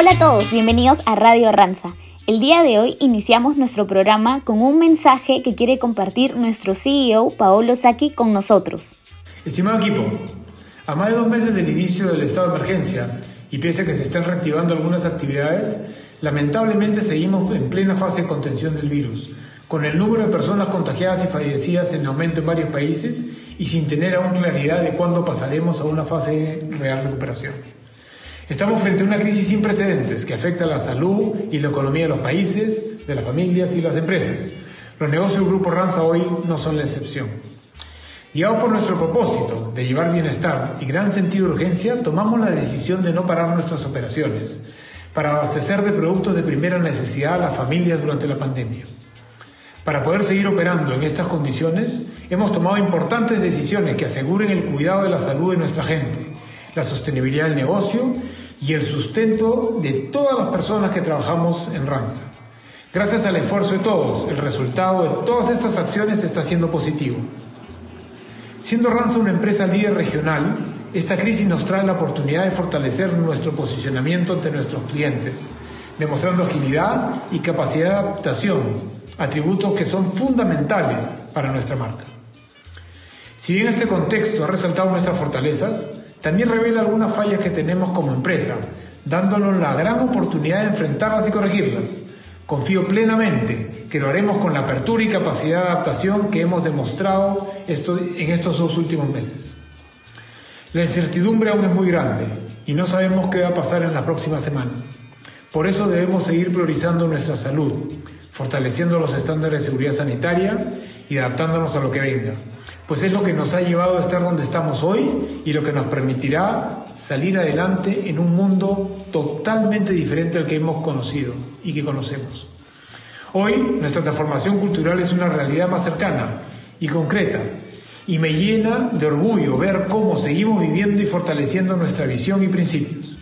Hola a todos, bienvenidos a Radio Ranza. El día de hoy iniciamos nuestro programa con un mensaje que quiere compartir nuestro CEO Paolo Sacchi con nosotros. Estimado equipo, a más de dos meses del inicio del estado de emergencia y pese que se están reactivando algunas actividades, lamentablemente seguimos en plena fase de contención del virus, con el número de personas contagiadas y fallecidas en aumento en varios países y sin tener aún claridad de cuándo pasaremos a una fase de real recuperación. Estamos frente a una crisis sin precedentes que afecta a la salud y la economía de los países, de las familias y las empresas. Los negocios del Grupo Ranza hoy no son la excepción. Guiados por nuestro propósito de llevar bienestar y gran sentido de urgencia, tomamos la decisión de no parar nuestras operaciones para abastecer de productos de primera necesidad a las familias durante la pandemia. Para poder seguir operando en estas condiciones, hemos tomado importantes decisiones que aseguren el cuidado de la salud de nuestra gente, la sostenibilidad del negocio y el sustento de todas las personas que trabajamos en Ranza. Gracias al esfuerzo de todos, el resultado de todas estas acciones está siendo positivo. Siendo Ranza una empresa líder regional, esta crisis nos trae la oportunidad de fortalecer nuestro posicionamiento ante nuestros clientes, demostrando agilidad y capacidad de adaptación, atributos que son fundamentales para nuestra marca. Si bien este contexto ha resaltado nuestras fortalezas, también revela algunas fallas que tenemos como empresa, dándonos la gran oportunidad de enfrentarlas y corregirlas. Confío plenamente que lo haremos con la apertura y capacidad de adaptación que hemos demostrado en estos dos últimos meses. La incertidumbre aún es muy grande y no sabemos qué va a pasar en las próximas semanas. Por eso debemos seguir priorizando nuestra salud, fortaleciendo los estándares de seguridad sanitaria y adaptándonos a lo que venga pues es lo que nos ha llevado a estar donde estamos hoy y lo que nos permitirá salir adelante en un mundo totalmente diferente al que hemos conocido y que conocemos. Hoy nuestra transformación cultural es una realidad más cercana y concreta y me llena de orgullo ver cómo seguimos viviendo y fortaleciendo nuestra visión y principios.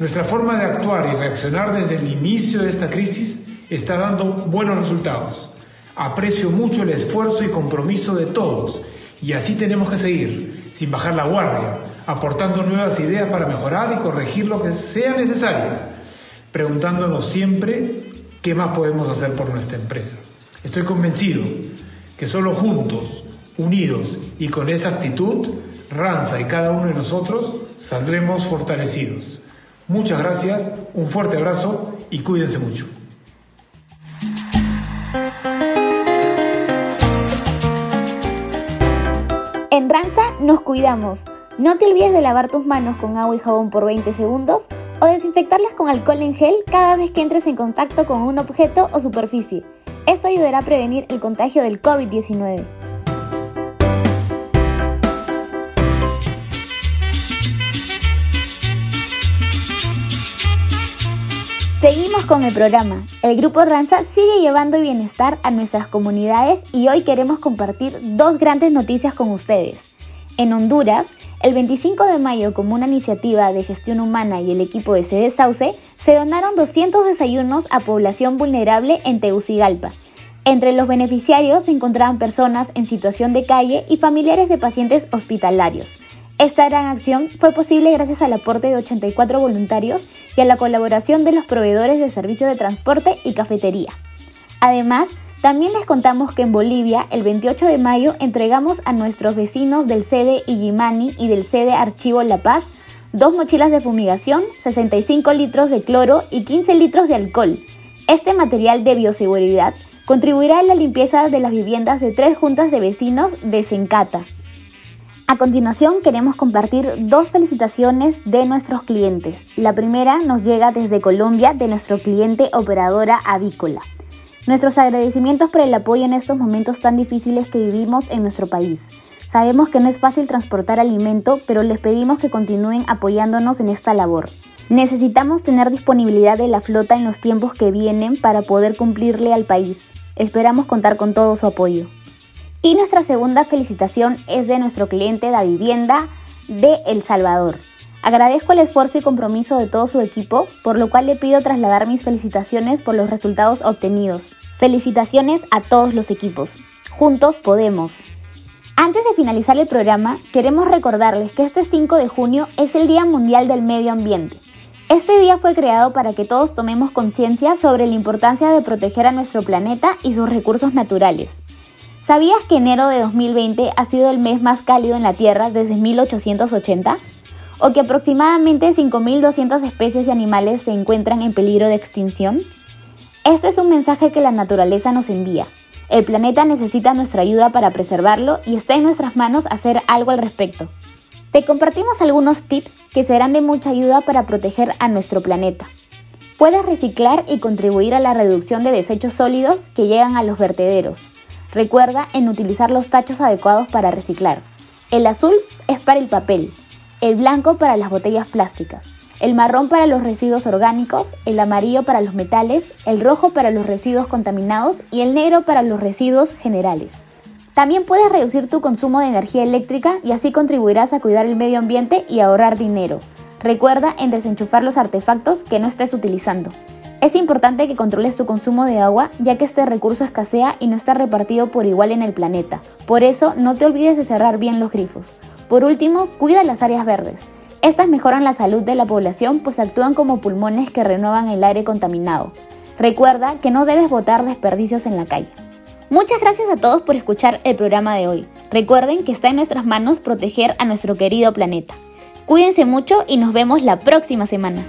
Nuestra forma de actuar y reaccionar desde el inicio de esta crisis está dando buenos resultados Aprecio mucho el esfuerzo y compromiso de todos y así tenemos que seguir, sin bajar la guardia, aportando nuevas ideas para mejorar y corregir lo que sea necesario, preguntándonos siempre qué más podemos hacer por nuestra empresa. Estoy convencido que solo juntos, unidos y con esa actitud, Ranza y cada uno de nosotros saldremos fortalecidos. Muchas gracias, un fuerte abrazo y cuídense mucho. En Ranza nos cuidamos. No te olvides de lavar tus manos con agua y jabón por 20 segundos o desinfectarlas con alcohol en gel cada vez que entres en contacto con un objeto o superficie. Esto ayudará a prevenir el contagio del COVID-19. Seguimos con el programa. El Grupo Ranza sigue llevando bienestar a nuestras comunidades y hoy queremos compartir dos grandes noticias con ustedes. En Honduras, el 25 de mayo, como una iniciativa de gestión humana y el equipo de Sede Sauce, se donaron 200 desayunos a población vulnerable en Tegucigalpa. Entre los beneficiarios se encontraban personas en situación de calle y familiares de pacientes hospitalarios. Esta gran acción fue posible gracias al aporte de 84 voluntarios y a la colaboración de los proveedores de servicios de transporte y cafetería. Además, también les contamos que en Bolivia, el 28 de mayo, entregamos a nuestros vecinos del sede Illimani y del sede Archivo La Paz dos mochilas de fumigación, 65 litros de cloro y 15 litros de alcohol. Este material de bioseguridad contribuirá a la limpieza de las viviendas de tres juntas de vecinos de Sencata. A continuación queremos compartir dos felicitaciones de nuestros clientes. La primera nos llega desde Colombia de nuestro cliente operadora avícola. Nuestros agradecimientos por el apoyo en estos momentos tan difíciles que vivimos en nuestro país. Sabemos que no es fácil transportar alimento, pero les pedimos que continúen apoyándonos en esta labor. Necesitamos tener disponibilidad de la flota en los tiempos que vienen para poder cumplirle al país. Esperamos contar con todo su apoyo. Y nuestra segunda felicitación es de nuestro cliente Da Vivienda de El Salvador. Agradezco el esfuerzo y compromiso de todo su equipo, por lo cual le pido trasladar mis felicitaciones por los resultados obtenidos. Felicitaciones a todos los equipos. Juntos podemos. Antes de finalizar el programa, queremos recordarles que este 5 de junio es el Día Mundial del Medio Ambiente. Este día fue creado para que todos tomemos conciencia sobre la importancia de proteger a nuestro planeta y sus recursos naturales. ¿Sabías que enero de 2020 ha sido el mes más cálido en la Tierra desde 1880? ¿O que aproximadamente 5.200 especies de animales se encuentran en peligro de extinción? Este es un mensaje que la naturaleza nos envía. El planeta necesita nuestra ayuda para preservarlo y está en nuestras manos hacer algo al respecto. Te compartimos algunos tips que serán de mucha ayuda para proteger a nuestro planeta. Puedes reciclar y contribuir a la reducción de desechos sólidos que llegan a los vertederos. Recuerda en utilizar los tachos adecuados para reciclar. El azul es para el papel, el blanco para las botellas plásticas, el marrón para los residuos orgánicos, el amarillo para los metales, el rojo para los residuos contaminados y el negro para los residuos generales. También puedes reducir tu consumo de energía eléctrica y así contribuirás a cuidar el medio ambiente y ahorrar dinero. Recuerda en desenchufar los artefactos que no estés utilizando. Es importante que controles tu consumo de agua ya que este recurso escasea y no está repartido por igual en el planeta. Por eso, no te olvides de cerrar bien los grifos. Por último, cuida las áreas verdes. Estas mejoran la salud de la población pues actúan como pulmones que renuevan el aire contaminado. Recuerda que no debes botar desperdicios en la calle. Muchas gracias a todos por escuchar el programa de hoy. Recuerden que está en nuestras manos proteger a nuestro querido planeta. Cuídense mucho y nos vemos la próxima semana.